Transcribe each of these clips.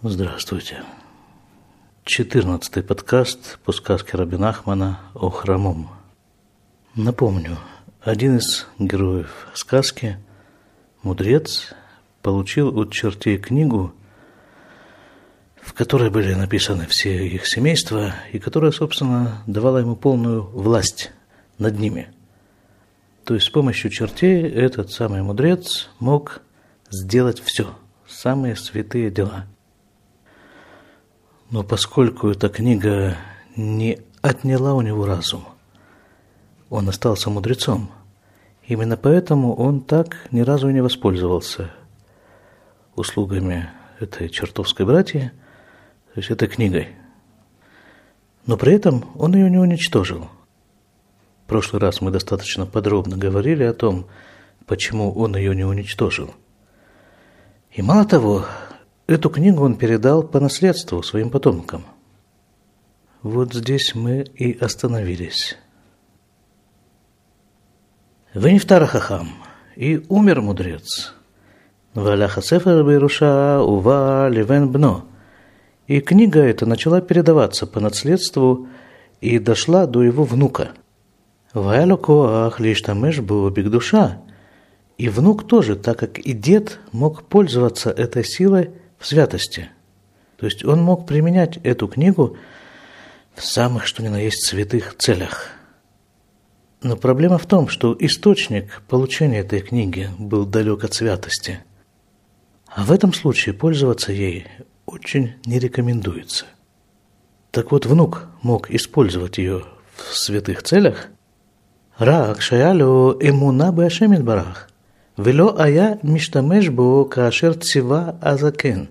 Здравствуйте. Четырнадцатый подкаст по сказке Рабина Ахмана о хромом. Напомню, один из героев сказки, мудрец, получил от чертей книгу, в которой были написаны все их семейства, и которая, собственно, давала ему полную власть над ними. То есть с помощью чертей этот самый мудрец мог сделать все, самые святые дела – но поскольку эта книга не отняла у него разум, он остался мудрецом. Именно поэтому он так ни разу и не воспользовался услугами этой чертовской братьи, то есть этой книгой. Но при этом он ее не уничтожил. В прошлый раз мы достаточно подробно говорили о том, почему он ее не уничтожил. И мало того, Эту книгу он передал по наследству своим потомкам. Вот здесь мы и остановились. Венифтара хахам, и умер мудрец. Валяха сефер Беруша ува ливен бно. И книга эта начала передаваться по наследству и дошла до его внука. Ваялю коах лишь тамеш душа. И внук тоже, так как и дед мог пользоваться этой силой в святости. То есть он мог применять эту книгу в самых, что ни на есть, святых целях. Но проблема в том, что источник получения этой книги был далек от святости. А в этом случае пользоваться ей очень не рекомендуется. Так вот, внук мог использовать ее в святых целях. Рак шаялю эмуна башемит Вело ая миштамеш бо кашер цива азакен.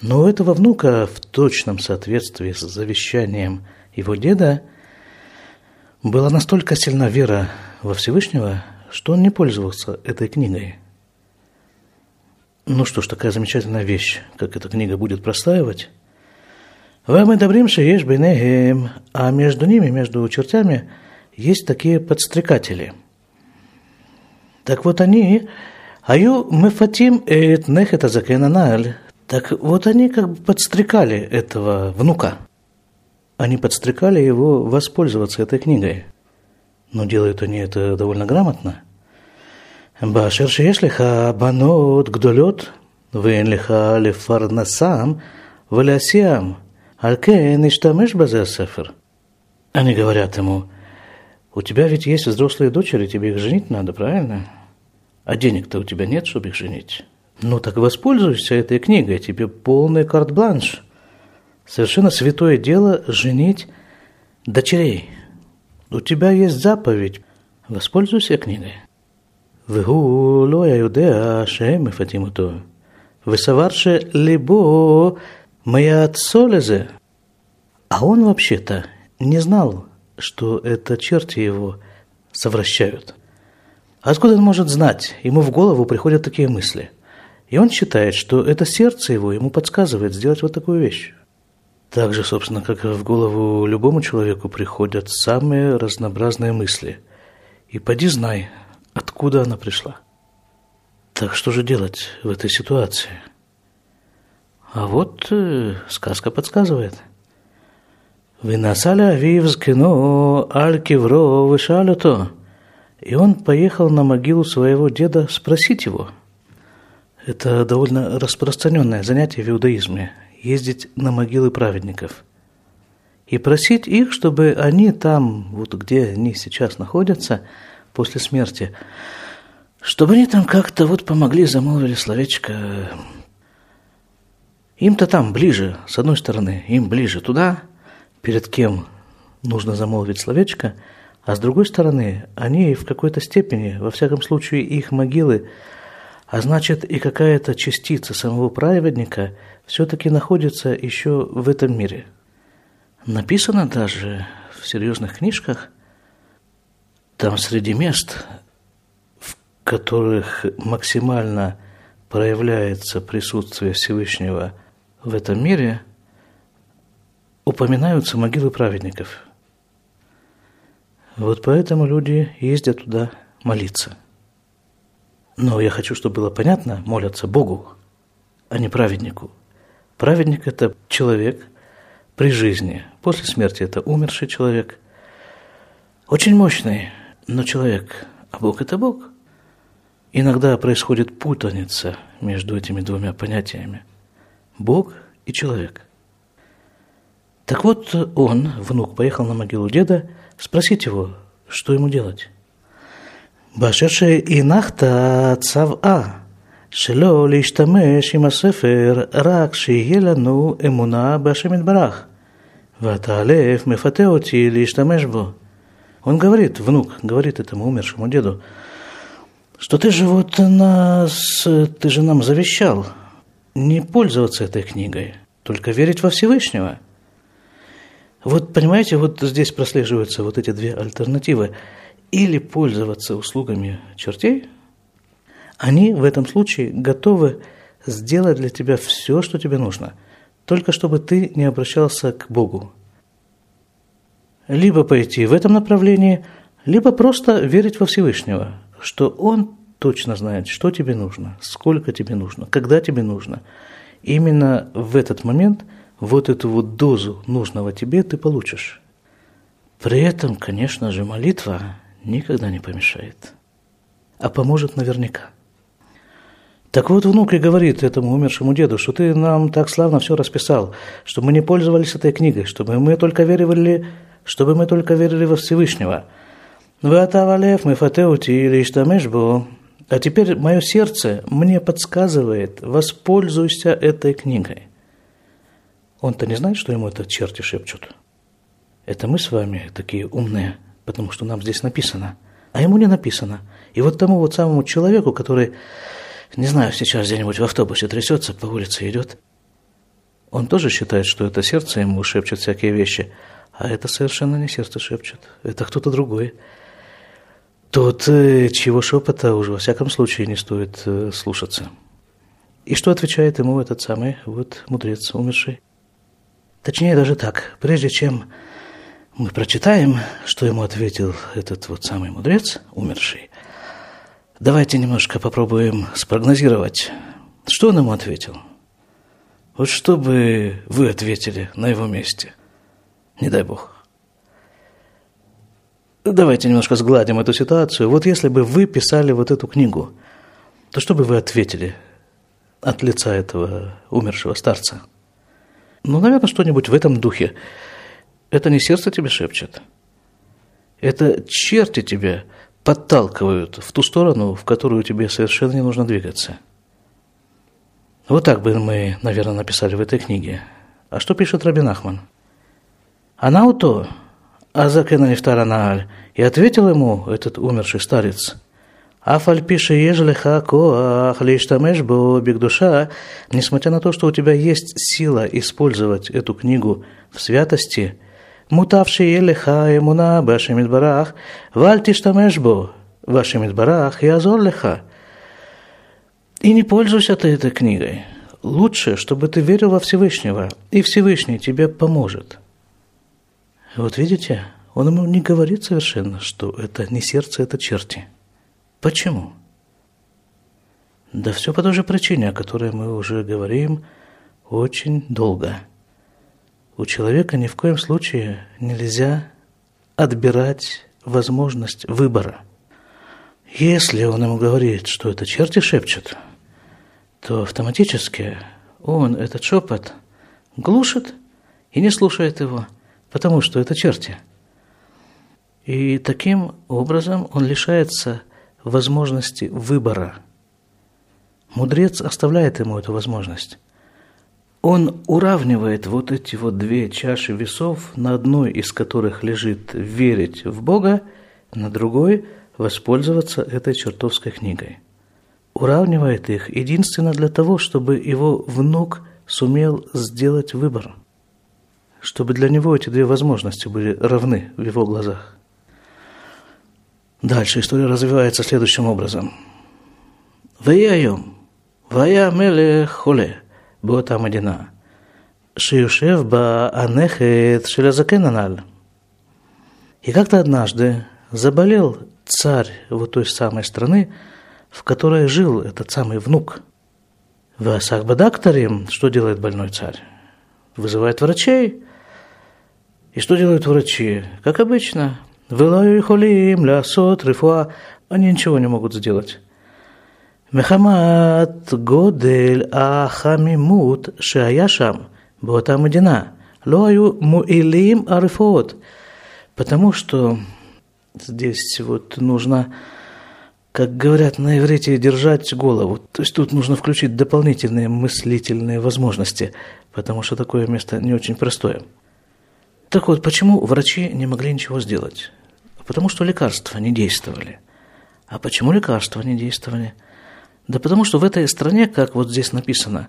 Но у этого внука в точном соответствии с завещанием его деда была настолько сильна вера во Всевышнего, что он не пользовался этой книгой. Ну что ж, такая замечательная вещь, как эта книга будет простаивать. Вам и добрим ешь бенегем, а между ними, между чертями, есть такие подстрекатели – так вот они, аю мефатим эт нехета закенаналь, так вот они как бы подстрекали этого внука. Они подстрекали его воспользоваться этой книгой. Но делают они это довольно грамотно. Башер шеешлиха банот гдолет, вен лиха лефарнасам, валясиам, алькен иштамеш базесефер. Они говорят ему – у тебя ведь есть взрослые дочери, тебе их женить надо, правильно? А денег-то у тебя нет, чтобы их женить. Ну так воспользуйся этой книгой, тебе полный карт-бланш. Совершенно святое дело женить дочерей. У тебя есть заповедь, воспользуйся книгой. Вегу лоя юдеа шеем фатимуто. Высоварше либо моя отцолезе. А он вообще-то не знал, что это черти его совращают. Откуда он может знать? Ему в голову приходят такие мысли. И он считает, что это сердце его ему подсказывает сделать вот такую вещь. Так же, собственно, как в голову любому человеку приходят самые разнообразные мысли. И поди знай, откуда она пришла. Так что же делать в этой ситуации? А вот э, сказка подсказывает – Выноса Авив скину аль кевро вышалюто. И он поехал на могилу своего деда спросить его. Это довольно распространенное занятие в иудаизме – ездить на могилы праведников. И просить их, чтобы они там, вот где они сейчас находятся, после смерти, чтобы они там как-то вот помогли, замолвили словечко. Им-то там ближе, с одной стороны, им ближе туда – перед кем нужно замолвить словечко, а с другой стороны, они в какой-то степени, во всяком случае их могилы, а значит и какая-то частица самого праведника все-таки находится еще в этом мире. Написано даже в серьезных книжках, там среди мест, в которых максимально проявляется присутствие Всевышнего в этом мире – упоминаются могилы праведников. Вот поэтому люди ездят туда молиться. Но я хочу, чтобы было понятно, молятся Богу, а не праведнику. Праведник – это человек при жизни. После смерти – это умерший человек. Очень мощный, но человек. А Бог – это Бог. Иногда происходит путаница между этими двумя понятиями. Бог и человек. Так вот, он, внук, поехал на могилу деда спросить его, что ему делать. באשר שהנחת צוואה שלא להשתמש עם הספר רק שיהיה לנו אמונה בהשם יתברך, ואתה אלף מפתה אותי להשתמש бо. Он говорит, внук, говорит этому умершему деду, что ты же вот нас, ты же нам завещал не пользоваться этой книгой, только верить во Всевышнего. вот понимаете, вот здесь прослеживаются вот эти две альтернативы. Или пользоваться услугами чертей, они в этом случае готовы сделать для тебя все, что тебе нужно, только чтобы ты не обращался к Богу. Либо пойти в этом направлении, либо просто верить во Всевышнего, что Он точно знает, что тебе нужно, сколько тебе нужно, когда тебе нужно. Именно в этот момент вот эту вот дозу нужного тебе ты получишь. При этом, конечно же, молитва никогда не помешает, а поможет наверняка. Так вот, внук и говорит этому умершему деду, что ты нам так славно все расписал, чтобы мы не пользовались этой книгой, чтобы мы только верили, чтобы мы только верили во Всевышнего. Ватавалев мы фатеути или иштамешбо. А теперь мое сердце мне подсказывает, воспользуйся этой книгой. Он-то не знает, что ему это черти шепчут. Это мы с вами такие умные, потому что нам здесь написано. А ему не написано. И вот тому вот самому человеку, который не знаю, сейчас где-нибудь в автобусе трясется, по улице идет. Он тоже считает, что это сердце ему шепчет всякие вещи, а это совершенно не сердце шепчет, это кто-то другой. Тот, э, чего шепота уже во всяком случае не стоит э, слушаться. И что отвечает ему этот самый вот мудрец умерший? Точнее даже так, прежде чем мы прочитаем, что ему ответил этот вот самый мудрец, умерший, Давайте немножко попробуем спрогнозировать, что он ему ответил. Вот что бы вы ответили на его месте? Не дай бог. Давайте немножко сгладим эту ситуацию. Вот если бы вы писали вот эту книгу, то что бы вы ответили от лица этого умершего старца? Ну, наверное, что-нибудь в этом духе. Это не сердце тебе шепчет. Это черти тебе подталкивают в ту сторону, в которую тебе совершенно не нужно двигаться. Вот так бы мы, наверное, написали в этой книге. А что пишет Рабин Ахман? Она у то, а закена нефтара нааль, и ответил ему этот умерший старец, «Аф альпи шиеж леха коах лиштамеш бо бигдуша», несмотря на то, что у тебя есть сила использовать эту книгу в святости, «мутавшие леха эмуна башемит барах, валь тиштамеш бо башемит барах и азор. И не пользуйся ты этой книгой. Лучше, чтобы ты верил во Всевышнего, и Всевышний тебе поможет. Вот видите, он ему не говорит совершенно, что это не сердце, это черти – Почему? Да все по той же причине, о которой мы уже говорим очень долго – у человека ни в коем случае нельзя отбирать возможность выбора. Если он ему говорит, что это черти шепчут, то автоматически он этот шепот глушит и не слушает его, потому что это черти. И таким образом он лишается возможности выбора. Мудрец оставляет ему эту возможность он уравнивает вот эти вот две чаши весов, на одной из которых лежит верить в Бога, на другой воспользоваться этой чертовской книгой. Уравнивает их единственно для того, чтобы его внук сумел сделать выбор, чтобы для него эти две возможности были равны в его глазах. Дальше история развивается следующим образом. Ваяем, вая меле холе, бота мадина, шиюшев ба анехет шелязакенаналь. И как-то однажды заболел царь вот той самой страны, в которой жил этот самый внук. В Асахбадакторе что делает больной царь? Вызывает врачей. И что делают врачи? Как обычно, Вылаю холим, лясот, рифуа, они ничего не могут сделать. מחמת גודל החמימות שהיה שם, באותה מדינה, לא היו מועילים הרפואות. Потому что здесь вот нужно, как говорят на иврите, держать голову. То есть тут нужно включить дополнительные мыслительные возможности, потому что такое место не очень простое. Так вот, почему врачи не могли ничего сделать? Потому что лекарства не действовали. А почему лекарства не действовали? Да потому что в этой стране, как вот здесь написано,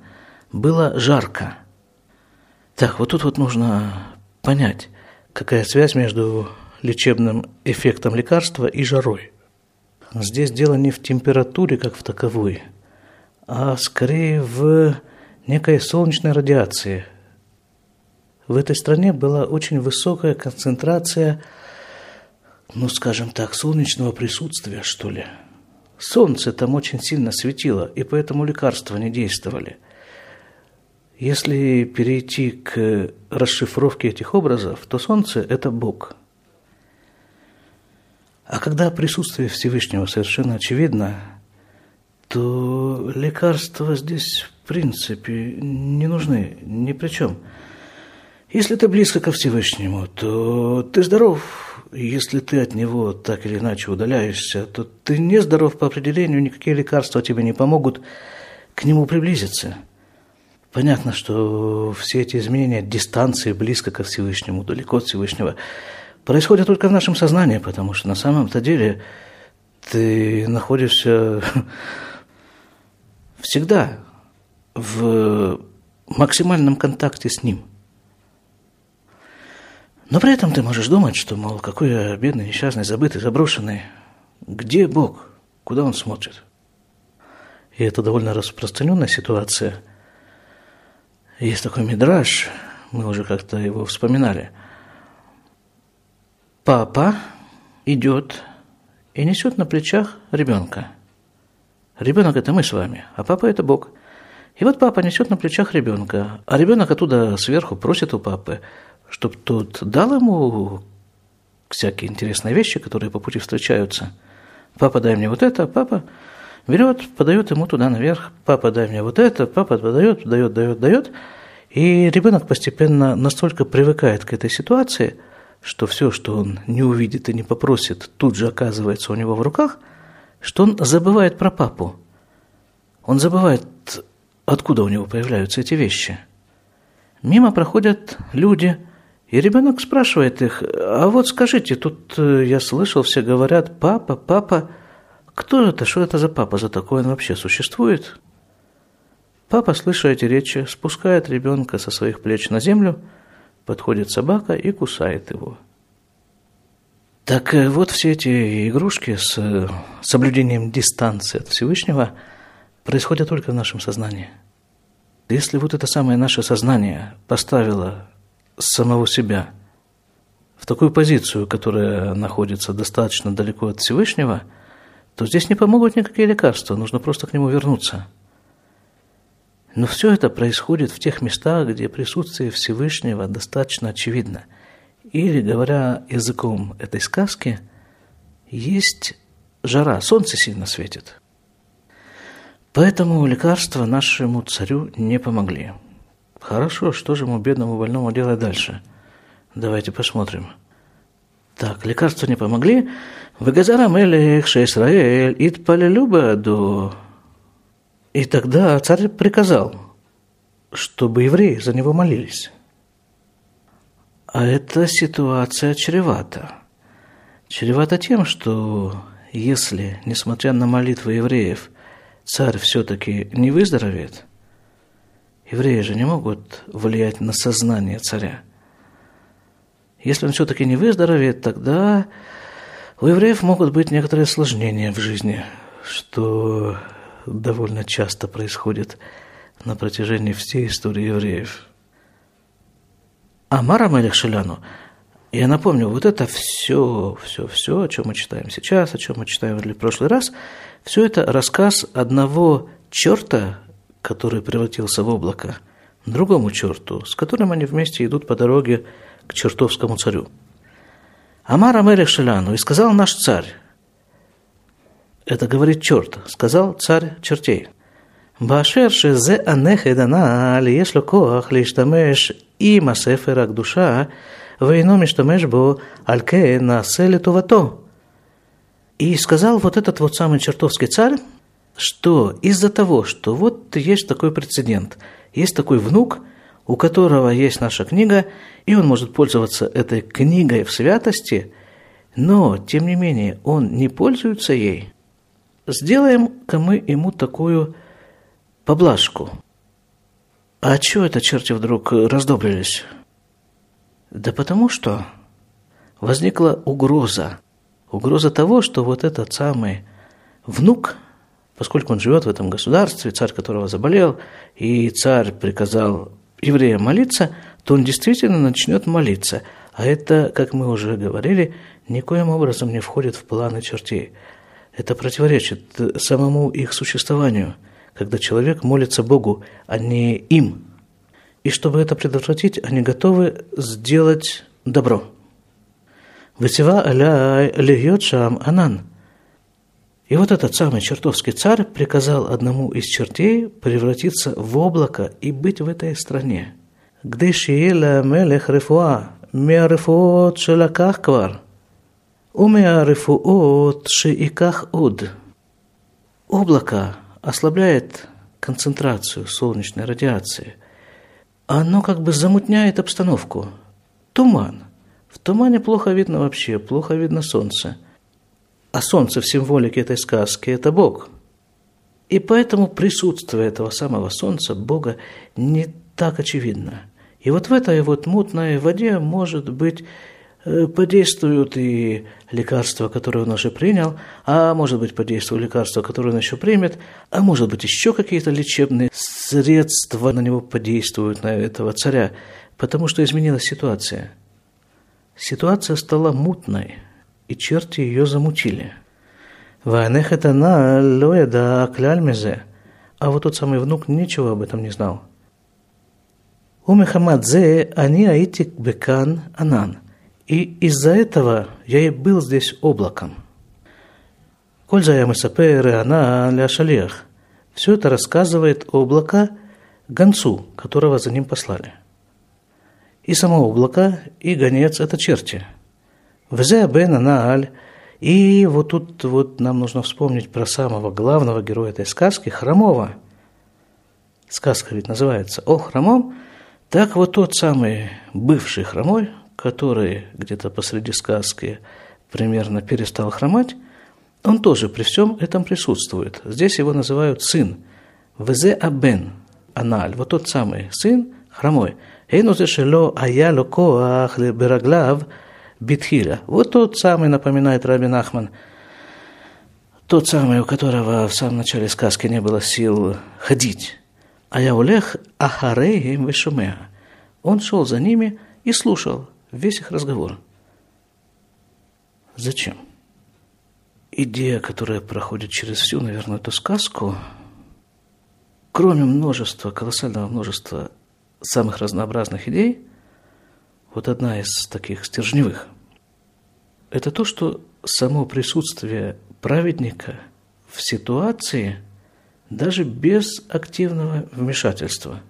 было жарко. Так, вот тут вот нужно понять, какая связь между лечебным эффектом лекарства и жарой. Здесь дело не в температуре, как в таковой, а скорее в некой солнечной радиации. В этой стране была очень высокая концентрация ну, скажем так, солнечного присутствия, что ли. Солнце там очень сильно светило, и поэтому лекарства не действовали. Если перейти к расшифровке этих образов, то солнце – это Бог. А когда присутствие Всевышнего совершенно очевидно, то лекарства здесь в принципе не нужны, ни при чем. Если ты близко ко Всевышнему, то ты здоров, если ты от него так или иначе удаляешься, то ты не здоров по определению, никакие лекарства тебе не помогут к нему приблизиться. Понятно, что все эти изменения дистанции близко ко Всевышнему, далеко от Всевышнего, происходят только в нашем сознании, потому что на самом-то деле ты находишься всегда в максимальном контакте с ним – но при этом ты можешь думать, что, мол, какой я бедный, несчастный, забытый, заброшенный. Где Бог? Куда Он смотрит? И это довольно распространенная ситуация. Есть такой мидраж, мы уже как-то его вспоминали. Папа идет и несет на плечах ребенка. Ребенок это мы с вами, а папа это Бог. И вот папа несет на плечах ребенка, а ребенок оттуда сверху просит у папы, чтобы тот дал ему всякие интересные вещи, которые по пути встречаются. Папа, дай мне вот это, папа берет, подает ему туда наверх, папа, дай мне вот это, папа подает, дает, дает, дает. И ребенок постепенно настолько привыкает к этой ситуации, что все, что он не увидит и не попросит, тут же оказывается у него в руках, что он забывает про папу. Он забывает, откуда у него появляются эти вещи. Мимо проходят люди – и ребенок спрашивает их, а вот скажите, тут э, я слышал, все говорят, папа, папа, кто это, что это за папа, за такой он вообще существует? Папа, слыша эти речи, спускает ребенка со своих плеч на землю, подходит собака и кусает его. Так э, вот все эти игрушки с э, соблюдением дистанции от Всевышнего происходят только в нашем сознании. Если вот это самое наше сознание поставило самого себя в такую позицию, которая находится достаточно далеко от Всевышнего, то здесь не помогут никакие лекарства, нужно просто к нему вернуться. Но все это происходит в тех местах, где присутствие Всевышнего достаточно очевидно. Или, говоря языком этой сказки, есть жара, солнце сильно светит. Поэтому лекарства нашему царю не помогли. Хорошо, что же ему, бедному больному, делать дальше? Давайте посмотрим. Так, лекарства не помогли. Выгазара мелех Шеисраэль, до. И тогда царь приказал, чтобы евреи за него молились. А эта ситуация чревата. Чревата тем, что если, несмотря на молитвы евреев, царь все-таки не выздоровеет – Евреи же не могут влиять на сознание царя. Если он все-таки не выздоровеет, тогда у евреев могут быть некоторые осложнения в жизни, что довольно часто происходит на протяжении всей истории евреев. А Мара Мелех Шеляну, я напомню, вот это все, все, все, о чем мы читаем сейчас, о чем мы читаем в прошлый раз, все это рассказ одного черта, который превратился в облако, другому черту, с которым они вместе идут по дороге к чертовскому царю. Амар Амелех Шеляну, и сказал наш царь, это говорит черт, сказал царь чертей. Башер зе анехедана ли ешло коах лишь лиштамеш и масеферак душа, вейно миштамеш бо альке населе тувато. И сказал вот этот вот самый чертовский царь, что из-за того, что вот есть такой прецедент, есть такой внук, у которого есть наша книга, и он может пользоваться этой книгой в святости, но, тем не менее, он не пользуется ей, сделаем-ка мы ему такую поблажку. А чего это черти вдруг раздобрились? Да потому что возникла угроза. Угроза того, что вот этот самый внук, поскольку он живет в этом государстве, царь которого заболел, и царь приказал евреям молиться, то он действительно начнет молиться. А это, как мы уже говорили, никоим образом не входит в планы чертей. Это противоречит самому их существованию, когда человек молится Богу, а не им. И чтобы это предотвратить, они готовы сделать добро. Высева аля льет шам анан. И вот этот самый чертовский царь приказал одному из чертей превратиться в облако и быть в этой стране. Где шиела мелех рефуа, меарефуот шелаках квар – Умеарифуот шииках уд. Облако ослабляет концентрацию солнечной радиации. Оно как бы замутняет обстановку. Туман. В тумане плохо видно вообще, плохо видно солнце. А солнце в символике этой сказки – это Бог. И поэтому присутствие этого самого солнца, Бога, не так очевидно. И вот в этой вот мутной воде может быть Э, подействуют и лекарства, которые он уже принял, а может быть подействуют лекарства, которые он еще примет, а может быть еще какие-то лечебные средства на него подействуют, на этого царя, потому что изменилась ситуация. Ситуация стала мутной, и черти ее замутили. Ванехатана лояда кляльмезе, а вот тот самый внук ничего об этом не знал. У Мехамадзе они аитик бекан анан. И из-за этого я и был здесь облаком. Коль я Месапер, она ля шалех. Все это рассказывает облако гонцу, которого за ним послали. И само облако, и гонец – это черти. Взе бен аналь. И вот тут вот нам нужно вспомнить про самого главного героя этой сказки – Хромова. Сказка ведь называется «О хромом». Так вот тот самый бывший хромой – который где-то посреди сказки примерно перестал хромать, он тоже при всем этом присутствует. Здесь его называют сын. Везе абен, аналь, вот тот самый сын, хромой. Эйну зешело аяло коах бераглав битхиля. Вот тот самый, напоминает Рабин Ахман, тот самый, у которого в самом начале сказки не было сил ходить. А я улех ахарейхим вешумеа. Он шел за ними и слушал, весь их разговор. Зачем? Идея, которая проходит через всю, наверное, эту сказку, кроме множества, колоссального множества самых разнообразных идей, вот одна из таких стержневых, это то, что само присутствие праведника в ситуации, даже без активного вмешательства,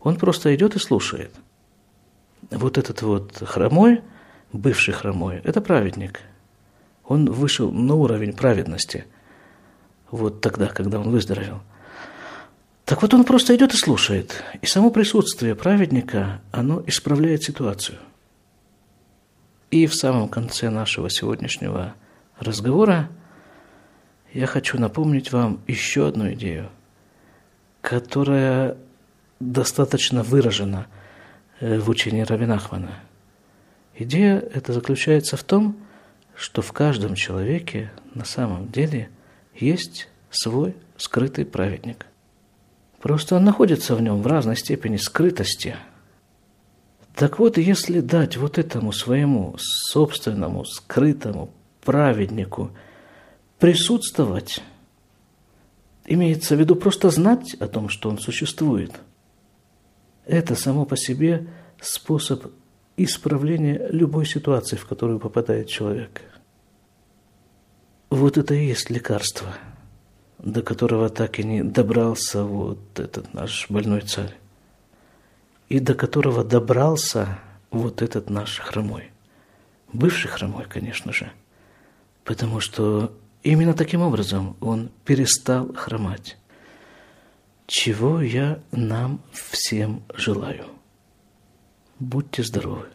он просто идет и слушает – вот этот вот хромой, бывший хромой, это праведник. Он вышел на уровень праведности. Вот тогда, когда он выздоровел. Так вот он просто идет и слушает. И само присутствие праведника, оно исправляет ситуацию. И в самом конце нашего сегодняшнего разговора я хочу напомнить вам еще одну идею, которая достаточно выражена – Э, в учении Рабинахмана. Идея эта заключается в том, что в каждом человеке на самом деле есть свой скрытый праведник. Просто он находится в нем в разной степени скрытости. Так вот, если дать вот этому своему собственному скрытому праведнику присутствовать, Имеется в виду просто знать о том, что он существует. Это само по себе способ исправления любой ситуации, в которую попадает человек. Вот это и есть лекарство, до которого так и не добрался вот этот наш больной царь. И до которого добрался вот этот наш хромой. Бывший хромой, конечно же. Потому что именно таким образом он перестал хромать. Чего я нам всем желаю. Будьте здоровы.